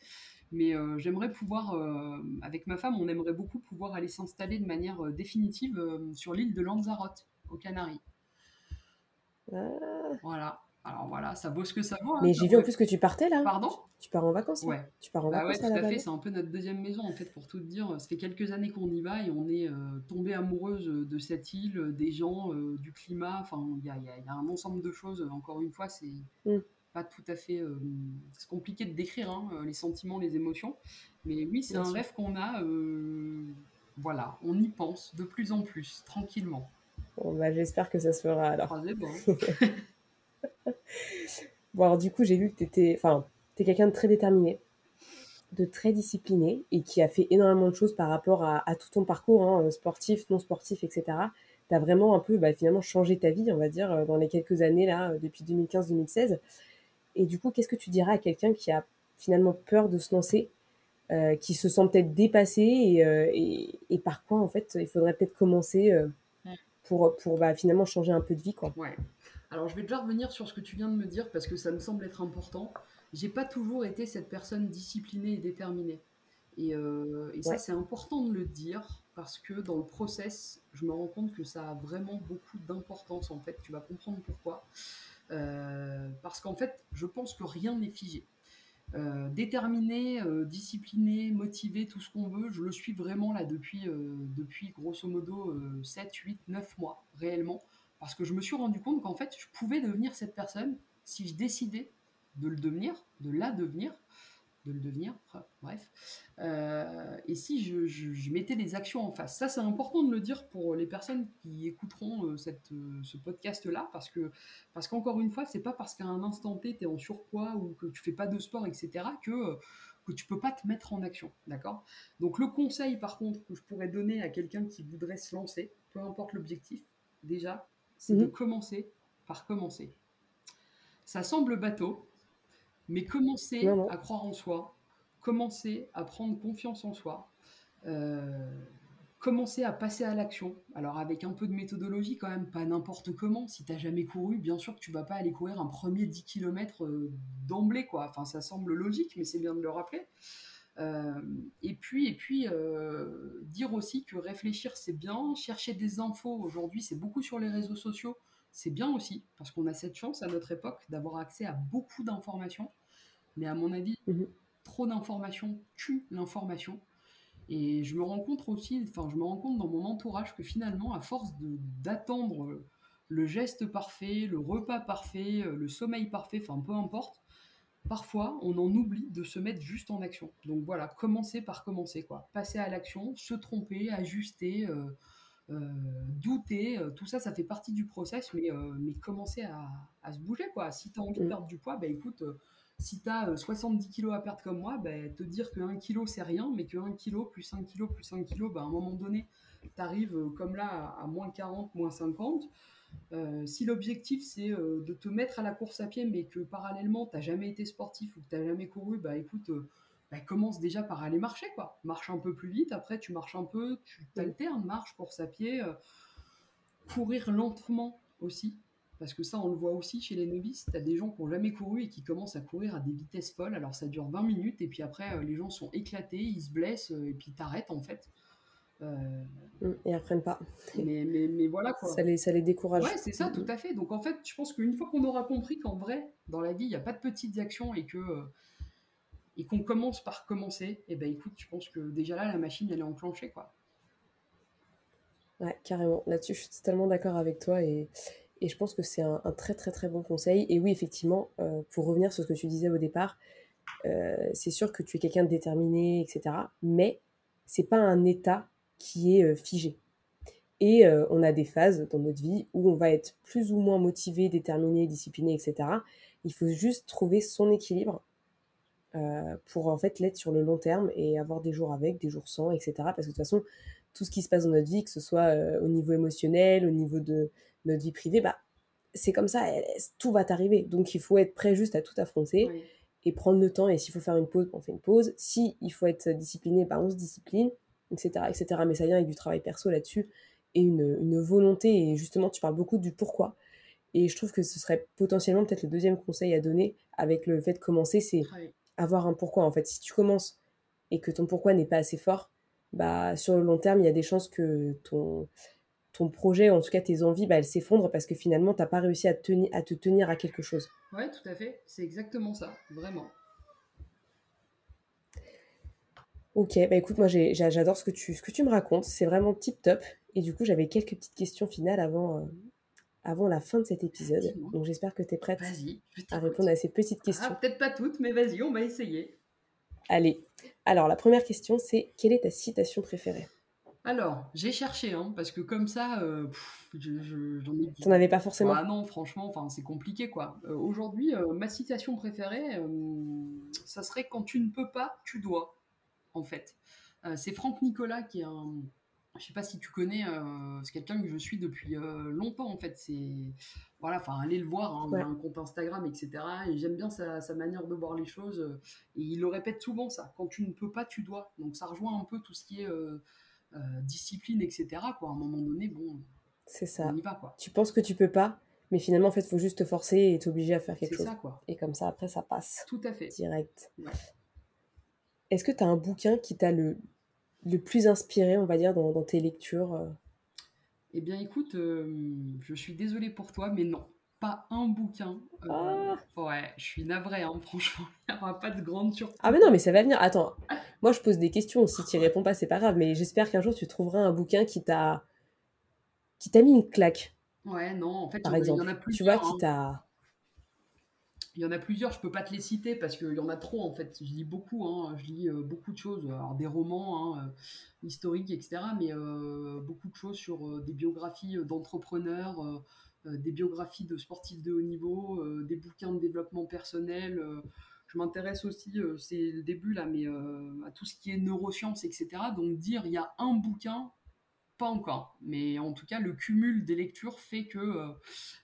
Mais euh, j'aimerais pouvoir, euh, avec ma femme, on aimerait beaucoup pouvoir aller s'installer de manière euh, définitive sur l'île de Lanzarote, aux Canaries. Ah. Voilà. Alors voilà, ça vaut ce que ça vaut. Hein, mais j'ai vu en plus que tu partais là. Pardon? Tu pars en vacances Ouais. Tu pars en bah vacances ouais, tout à, fait. C'est un peu notre deuxième maison en fait, pour tout te dire. Ça fait quelques années qu'on y va et on est tombé amoureuse de cette île, des gens, du climat. Enfin, il y a, un ensemble de choses. Encore une fois, c'est mmh pas tout à fait. Euh, c'est compliqué de décrire hein, euh, les sentiments, les émotions. Mais oui, c'est un rêve qu'on a. Euh, voilà, on y pense de plus en plus, tranquillement. Bon, bah, j'espère que ça se fera alors. bon. bon, alors du coup, j'ai vu que tu étais. Enfin, tu es quelqu'un de très déterminé, de très discipliné et qui a fait énormément de choses par rapport à, tout ton parcours, hein, sportif, non sportif, etc. Tu as vraiment un peu bah, finalement changé ta vie, on va dire, dans les quelques années là, depuis 2015-2016. Et du coup, qu'est-ce que tu dirais à quelqu'un qui a finalement peur de se lancer, euh, qui se sent peut-être dépassé euh, et, et, par quoi en fait il faudrait peut-être commencer euh, pour, pour bah, finalement changer un peu de vie quoi. Ouais. Alors je vais déjà revenir sur ce que tu viens de me dire parce que ça me semble être important. J'ai pas toujours été cette personne disciplinée et déterminée. Et, et ça c'est important de le dire parce que dans le process, je me rends compte que ça a vraiment beaucoup d'importance en fait. Tu vas comprendre pourquoi. Euh, parce qu'en fait, je pense que rien n'est figé. Euh, déterminé, euh, discipliné, motivé, tout ce qu'on veut, je le suis vraiment là depuis, depuis grosso modo 7, 8, 9 mois réellement, parce que je me suis rendu compte qu'en fait, je pouvais devenir cette personne si je décidais de le devenir, de la devenir, de le devenir, bref. Euh, et si je, mettais des actions en face, ça c'est important de le dire pour les personnes qui écouteront euh, cette, euh, ce podcast-là, parce que parce qu'encore une fois, c'est pas parce qu'à un instant T, tu es en surpoids ou que tu fais pas de sport, etc., que que tu peux pas te mettre en action, d'accord? Donc le conseil par contre que je pourrais donner à quelqu'un qui voudrait se lancer, peu importe l'objectif, déjà, c'est de mhm. commencer par commencer. Ça semble bateau, mais commencer à croire en soi, commencer à prendre confiance en soi, euh, commencer à passer à l'action. Alors avec un peu de méthodologie quand même, pas n'importe comment. Si tu n'as jamais couru, bien sûr que tu vas pas aller courir un premier 10 km euh, d'emblée, quoi. Enfin, ça semble logique, mais c'est bien de le rappeler. Euh, et puis, et puis dire aussi que réfléchir c'est bien, chercher des infos aujourd'hui c'est beaucoup sur les réseaux sociaux, c'est bien aussi, parce qu'on a cette chance à notre époque d'avoir accès à beaucoup d'informations. Mais à mon avis, mhm. trop d'informations tue l'information. Et je me rends compte aussi, enfin, je me rends compte dans mon entourage que finalement, à force d'attendre le geste parfait, le repas parfait, le sommeil parfait, enfin peu importe, parfois on en oublie de se mettre juste en action. Donc voilà, commencer par commencer, quoi. Passer à l'action, se tromper, ajuster. Euh, euh, douter, euh, tout ça, ça fait partie du process, mais, euh, mais commencer à, se bouger, quoi. Si tu as envie de mm. perdre du poids, bah écoute, si tu as 70 kilos à perdre comme moi, bah, te dire que 1 kilo c'est rien, mais que 1 kilo plus 1 kilo plus 1 kilo, bah, à un moment donné, tu arrives comme là à, moins 40, moins 50. si l'objectif c'est de te mettre à la course à pied, mais que parallèlement tu n'as jamais été sportif ou que tu n'as jamais couru, bah écoute, bah, commence déjà par aller marcher, quoi. Marche un peu plus vite, après tu marches un peu, tu t'alternes, marche, course à pied, euh, courir lentement aussi. Parce que ça, on le voit aussi chez les novices. Tu as des gens qui n'ont jamais couru et qui commencent à courir à des vitesses folles. Alors ça dure 20 minutes et puis après, euh, les gens sont éclatés, ils se blessent euh, et puis t'arrêtes en fait. Euh, mm, et ils reprennent pas. Mais, mais, mais, voilà quoi. Ça les, ça les décourage. Ouais, c'est ça, mm, tout mm. à fait. Donc en fait, je pense qu'une fois qu'on aura compris qu'en vrai, dans la vie, il n'y a pas de petites actions et que et qu'on commence par commencer, et eh ben écoute, je pense que déjà là, la machine, elle est enclenchée quoi. Ouais, carrément. Là-dessus, je suis totalement d'accord avec toi et, et je pense que c'est un, très très très bon conseil. Et oui, effectivement, euh, pour revenir sur ce que tu disais au départ, euh, c'est sûr que tu es quelqu'un de déterminé, etc. Mais c'est pas un état qui est euh, figé. Et on a des phases dans notre vie où on va être plus ou moins motivé, déterminé, discipliné, etc. Il faut juste trouver son équilibre pour en fait l'être sur le long terme et avoir des jours avec, des jours sans, etc. Parce que de toute façon, tout ce qui se passe dans notre vie, que ce soit au niveau émotionnel, au niveau de notre vie privée, bah, c'est comme ça, tout va t'arriver. Donc il faut être prêt juste à tout affronter et prendre le temps. Et s'il faut faire une pause, on fait une pause. Si il faut être discipliné, bah, on se discipline, etc., etc. Mais ça vient avec du travail perso là-dessus et une, une, volonté. Et justement, tu parles beaucoup du pourquoi. Et je trouve que ce serait potentiellement peut-être le deuxième conseil à donner avec le fait de commencer, c'est avoir un pourquoi. En fait, si tu commences et que ton pourquoi n'est pas assez fort, bah, sur le long terme, il y a des chances que ton, ton projet, en tout cas tes envies, bah, elles s'effondrent parce que finalement, tu n'as pas réussi à, tenir, à te tenir à quelque chose. Ouais, tout à fait. C'est exactement ça, vraiment. Ok, bah écoute, moi j'adore ce, que tu, ce que tu me racontes. C'est vraiment tip top. Et du coup, j'avais quelques petites questions finales avant, euh, avant la fin de cet épisode. Donc j'espère que tu es prête à répondre à ces petites ah, questions. Peut-être pas toutes, mais vas-y, on va essayer. Allez. Alors, la première question, c'est quelle est ta citation préférée? Alors, j'ai cherché, hein, parce que comme ça, euh, j'en ai. T'en avais pas forcément Ah non, franchement, enfin, c'est compliqué, quoi. Euh, aujourd'hui, euh, ma citation préférée, ça serait quand tu ne peux pas, tu dois, en fait. c'est Franck Nicolas qui est un. Je sais pas si tu connais, c'est quelqu'un que je suis depuis longtemps, en fait. C'est voilà, enfin, allez le voir, hein, il a un compte Instagram, etc. Et j'aime bien sa, sa, manière de voir les choses. et il le répète souvent, ça. Quand tu ne peux pas, tu dois. Donc, ça rejoint un peu tout ce qui est euh, discipline, etc. Quoi. À un moment donné, bon, c'est ça. On y va, quoi. Tu penses que tu peux pas, mais finalement, en fait, il faut juste te forcer et t'obliger à faire quelque chose. C'est ça, quoi. Et comme ça, après, ça passe. Tout à fait. Direct. Est-ce que tu as un bouquin qui t'a le, le plus inspiré, on va dire, dans, tes lectures euh? Eh bien, écoute, euh, je suis désolée pour toi, mais non pas un bouquin. Ah. Ouais, je suis navrée, hein, franchement. Il n'y aura pas de grande surprise. Ah, mais non, mais ça va venir. Attends, moi je pose des questions. Si tu n'y réponds pas, c'est pas grave. Mais j'espère qu'un jour tu trouveras un bouquin qui t'a qui t'a mis une claque. Ouais, non, en fait, Par il, exemple, y en a plusieurs. Tu vois, qui hein. t'a. Il y en a plusieurs, je peux pas te les citer parce qu'il y en a trop en fait. Je lis beaucoup, hein. je lis euh, beaucoup de choses, alors des romans hein, euh, historiques, etc. Mais euh, beaucoup de choses sur des biographies d'entrepreneurs, des biographies de sportifs de haut niveau, des bouquins de développement personnel. Je m'intéresse aussi, c'est le début là, mais à tout ce qui est neurosciences, etc. Donc dire il y a un bouquin, pas encore. Mais en tout cas, le cumul des lectures fait que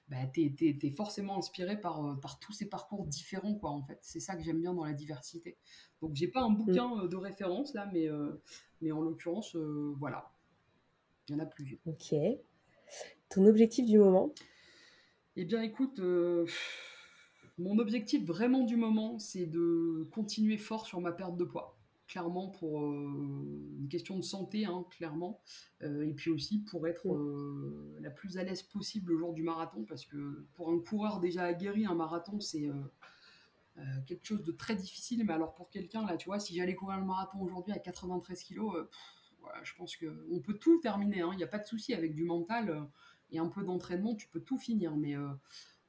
bah, tu es, forcément inspiré par, par tous ces parcours différents, quoi, en fait. C'est ça que j'aime bien dans la diversité. Donc, j'ai pas un bouquin de référence, là, mais, mais en l'occurrence, voilà. Il y en a plusieurs. Ok. Ton objectif du moment? Eh bien, écoute, euh, mon objectif vraiment du moment, c'est de continuer fort sur ma perte de poids. Clairement, pour euh, une question de santé, hein, clairement. Euh, et puis aussi pour être la plus à l'aise possible le jour du marathon, parce que pour un coureur déjà aguerri, un marathon, c'est quelque chose de très difficile. Mais alors pour quelqu'un, là, tu vois, si j'allais courir le marathon aujourd'hui à 93 kilos, je pense qu'on peut tout terminer. Hein. Il n'y a pas de souci avec du mental et un peu d'entraînement, tu peux tout finir. Mais euh,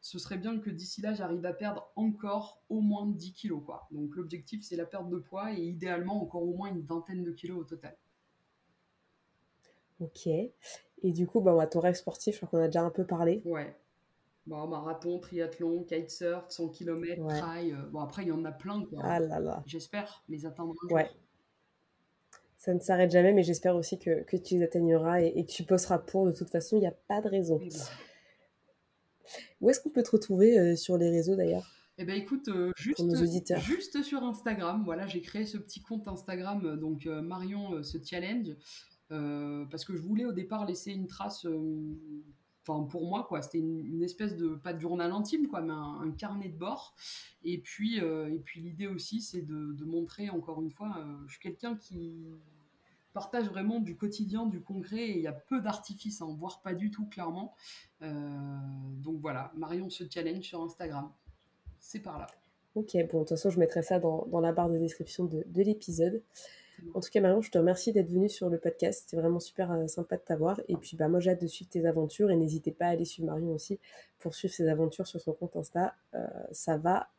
ce serait bien que d'ici là, j'arrive à perdre encore au moins 10 kilos. Quoi. Donc l'objectif, c'est la perte de poids et idéalement encore au moins une vingtaine de kilos au total. Ok. Et du coup, bah, ton rêve sportif, je crois qu'on a déjà un peu parlé. Ouais. Bon, marathon, triathlon, kitesurf, 100 km, trail. Euh, bon, après, il y en a plein. Ah là là. J'espère les atteindre. Ouais ça ne s'arrête jamais, mais j'espère aussi que, tu les atteigneras et, que tu poseras pour. De toute façon, il n'y a pas de raison. Où est-ce qu'on peut te retrouver euh, sur les réseaux d'ailleurs? Eh ben écoute, euh, juste, juste sur Instagram, voilà, j'ai créé ce petit compte Instagram, euh, donc Marion ce challenge, parce que je voulais au départ laisser une trace enfin pour moi quoi. C'était une, espèce de pas de journal intime quoi mais un, carnet de bord. Et puis et puis l'idée aussi c'est de, montrer encore une fois je suis quelqu'un qui partage vraiment du quotidien, du concret, et il y a peu d'artifices, hein, voire pas du tout, clairement. donc voilà, Marion se challenge sur Instagram. C'est par là. Ok, bon, de toute façon, je mettrai ça dans, la barre de description de, l'épisode. En tout cas, Marion, je te remercie d'être venue sur le podcast. C'était vraiment super euh, sympa de t'avoir. Et puis, bah, moi, j'ai hâte de suivre tes aventures. Et n'hésitez pas à aller suivre Marion aussi pour suivre ses aventures sur son compte Insta. Euh, ça va.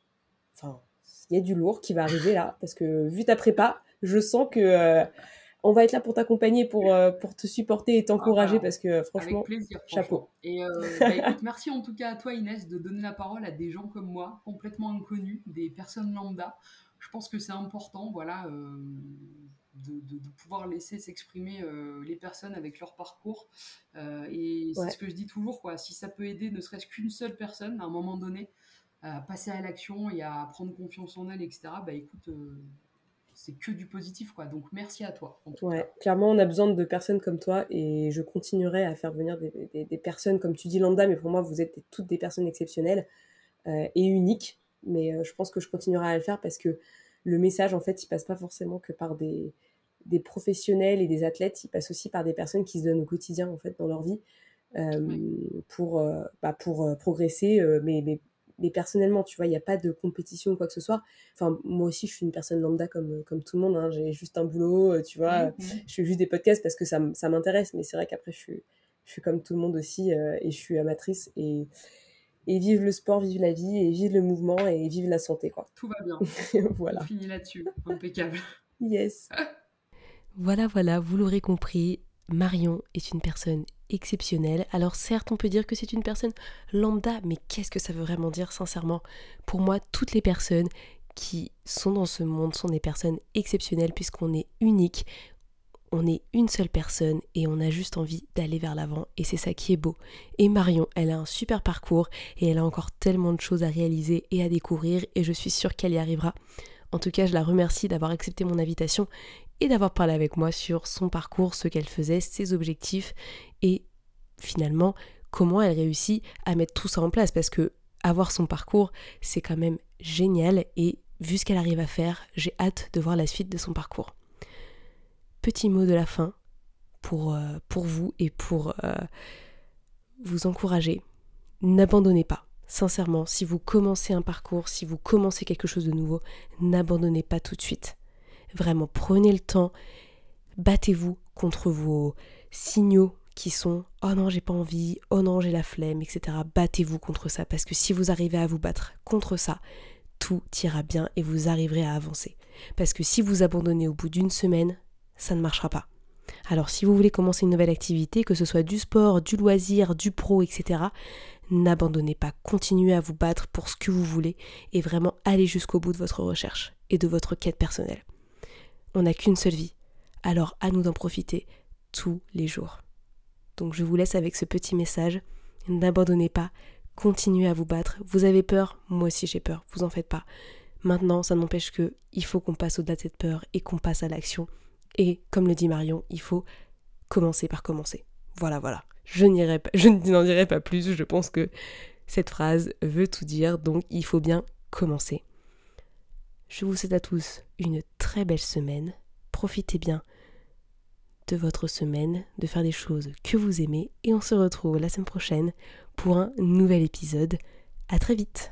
Enfin, il y a du lourd qui va arriver là. Parce que vu ta prépa, je sens que. Euh, on va être là pour t'accompagner, pour, euh, pour te supporter et t'encourager parce que franchement, Avec plaisir, chapeau. Et euh, bah, écoute, merci en tout cas à toi Inès de donner la parole à des gens comme moi, complètement inconnus, des personnes lambda. Je pense que c'est important, voilà, euh, de, de, pouvoir laisser s'exprimer les personnes avec leur parcours. et c'est ce que je dis toujours, quoi. Si ça peut aider, ne serait-ce qu'une seule personne à un moment donné, à passer à l'action et à prendre confiance en elle, etc. Bah écoute c'est que du positif, quoi. Donc merci à toi. ouais, clairement, on a besoin de personnes comme toi et je continuerai à faire venir des, personnes, comme tu dis, lambda, mais pour moi, vous êtes toutes des personnes exceptionnelles euh, et uniques. Mais euh, je pense que je continuerai à le faire parce que le message, en fait, il passe pas forcément que par des, des professionnels et des athlètes, il passe aussi par des personnes qui se donnent au quotidien, en fait, dans leur vie. Euh, pour, bah, pour progresser, mais, mais mais personnellement, tu vois, il n'y a pas de compétition ou quoi que ce soit. Enfin, moi aussi, je suis une personne lambda comme, comme tout le monde. Hein. J'ai juste un boulot, euh, tu vois. Mmh, mmh. Je fais juste des podcasts parce que ça, ça m'intéresse. Mais c'est vrai qu'après, je suis, je suis comme tout le monde aussi euh, et je suis amatrice. Et, et vive le sport, vive la vie, et vive le mouvement, et vive la santé, quoi. Tout va bien. voilà. On finit là-dessus. Impeccable. Yes. voilà, voilà, vous l'aurez compris. Marion est une personne exceptionnelle. Alors certes, on peut dire que c'est une personne lambda, mais qu'est-ce que ça veut vraiment dire sincèrement? Pour moi, toutes les personnes qui sont dans ce monde sont des personnes exceptionnelles puisqu'on est unique, on est une seule personne et on a juste envie d'aller vers l'avant et c'est ça qui est beau. Et Marion, elle a un super parcours et elle a encore tellement de choses à réaliser et à découvrir et je suis sûre qu'elle y arrivera. En tout cas, je la remercie d'avoir accepté mon invitation et d'avoir parlé avec moi sur son parcours, ce qu'elle faisait, ses objectifs et finalement comment elle réussit à mettre tout ça en place parce que avoir son parcours, c'est quand même génial et vu ce qu'elle arrive à faire, j'ai hâte de voir la suite de son parcours. Petit mot de la fin pour, euh, vous et pour euh, vous encourager. N'abandonnez pas. Sincèrement, si vous commencez un parcours, si vous commencez quelque chose de nouveau, n'abandonnez pas tout de suite. Vraiment, prenez le temps, battez-vous contre vos signaux qui sont oh non j'ai pas envie, oh non j'ai la flemme, etc. Battez-vous contre ça parce que si vous arrivez à vous battre contre ça, tout ira bien et vous arriverez à avancer. Parce que si vous abandonnez au bout d'une semaine, ça ne marchera pas. Alors si vous voulez commencer une nouvelle activité, que ce soit du sport, du loisir, du pro, etc., n'abandonnez pas, continuez à vous battre pour ce que vous voulez et vraiment allez jusqu'au bout de votre recherche et de votre quête personnelle. On n'a qu'une seule vie, alors à nous d'en profiter tous les jours. Donc je vous laisse avec ce petit message. N'abandonnez pas, continuez à vous battre. Vous avez peur, moi aussi j'ai peur, vous en faites pas. Maintenant, ça n'empêche que il faut qu'on passe au-delà de cette peur et qu'on passe à l'action. Et comme le dit Marion, il faut commencer par commencer. Voilà, voilà. Je, pas, je n'en dirai pas plus, je pense que cette phrase veut tout dire, donc il faut bien commencer. Je vous souhaite à tous une très belle semaine. Profitez bien de votre semaine, de faire des choses que vous aimez et on se retrouve la semaine prochaine pour un nouvel épisode. À très vite.